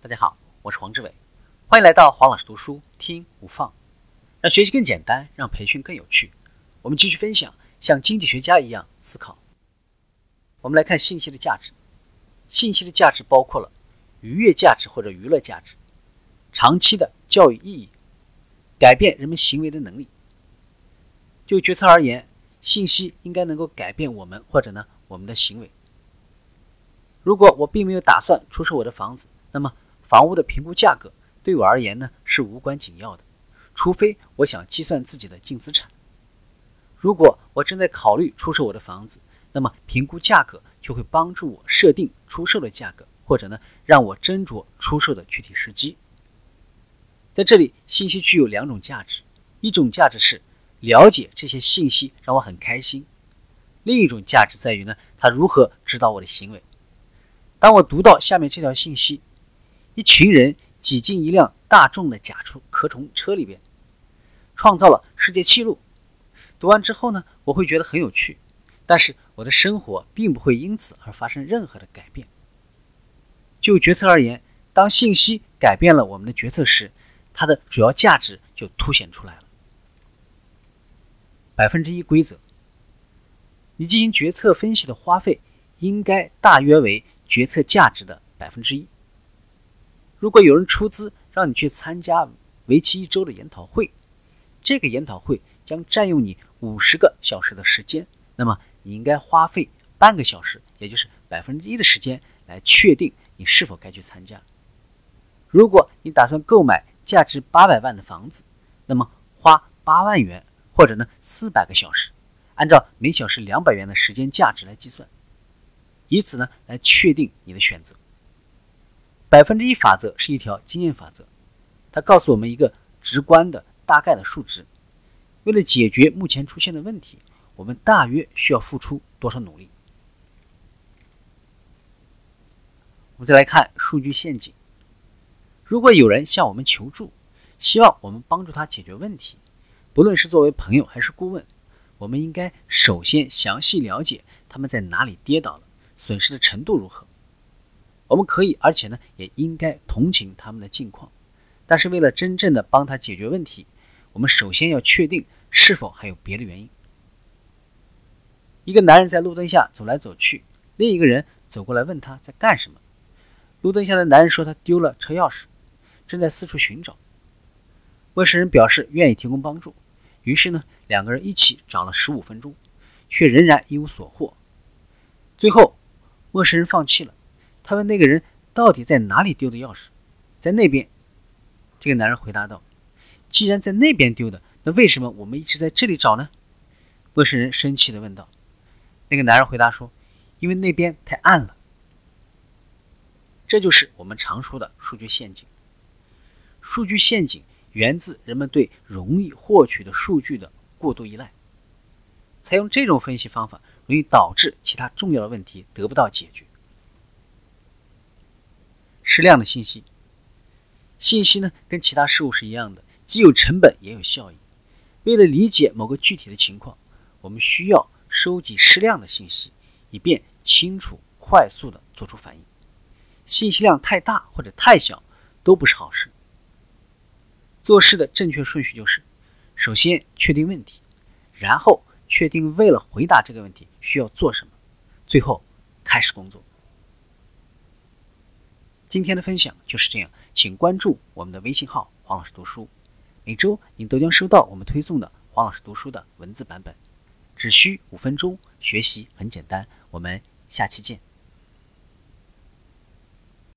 大家好，我是黄志伟，欢迎来到黄老师读书听无放，让学习更简单，让培训更有趣。我们继续分享，像经济学家一样思考。我们来看信息的价值。信息的价值包括了愉悦价值或者娱乐价值，长期的教育意义，改变人们行为的能力。就决策而言，信息应该能够改变我们或者呢我们的行为。如果我并没有打算出售我的房子，那么房屋的评估价格对我而言呢是无关紧要的，除非我想计算自己的净资产。如果我正在考虑出售我的房子，那么评估价格就会帮助我设定出售的价格，或者呢让我斟酌出售的具体时机。在这里，信息具有两种价值，一种价值是了解这些信息让我很开心，另一种价值在于呢它如何指导我的行为。当我读到下面这条信息：一群人挤进一辆大众的甲虫壳虫车里边，创造了世界纪录。读完之后呢，我会觉得很有趣，但是我的生活并不会因此而发生任何的改变。就决策而言，当信息改变了我们的决策时，它的主要价值就凸显出来了。百分之一规则：你进行决策分析的花费应该大约为。决策价值的百分之一。如果有人出资让你去参加为期一周的研讨会，这个研讨会将占用你五十个小时的时间，那么你应该花费半个小时，也就是百分之一的时间来确定你是否该去参加。如果你打算购买价值八百万的房子，那么花八万元或者呢四百个小时，按照每小时两百元的时间价值来计算。以此呢来确定你的选择。百分之一法则是一条经验法则，它告诉我们一个直观的大概的数值。为了解决目前出现的问题，我们大约需要付出多少努力？我们再来看数据陷阱。如果有人向我们求助，希望我们帮助他解决问题，不论是作为朋友还是顾问，我们应该首先详细了解他们在哪里跌倒了。损失的程度如何？我们可以，而且呢，也应该同情他们的境况。但是，为了真正的帮他解决问题，我们首先要确定是否还有别的原因。一个男人在路灯下走来走去，另一个人走过来问他在干什么。路灯下的男人说他丢了车钥匙，正在四处寻找。陌生人表示愿意提供帮助，于是呢，两个人一起找了十五分钟，却仍然一无所获。最后。陌生人放弃了，他问那个人到底在哪里丢的钥匙，在那边。这个男人回答道：“既然在那边丢的，那为什么我们一直在这里找呢？”陌生人生气地问道。那个男人回答说：“因为那边太暗了。”这就是我们常说的数据陷阱。数据陷阱源自人们对容易获取的数据的过度依赖。采用这种分析方法。容易导致其他重要的问题得不到解决。适量的信息，信息呢跟其他事物是一样的，既有成本也有效益。为了理解某个具体的情况，我们需要收集适量的信息，以便清楚、快速的做出反应。信息量太大或者太小都不是好事。做事的正确顺序就是：首先确定问题，然后。确定为了回答这个问题需要做什么，最后开始工作。今天的分享就是这样，请关注我们的微信号“黄老师读书”，每周您都将收到我们推送的黄老师读书的文字版本，只需五分钟，学习很简单。我们下期见。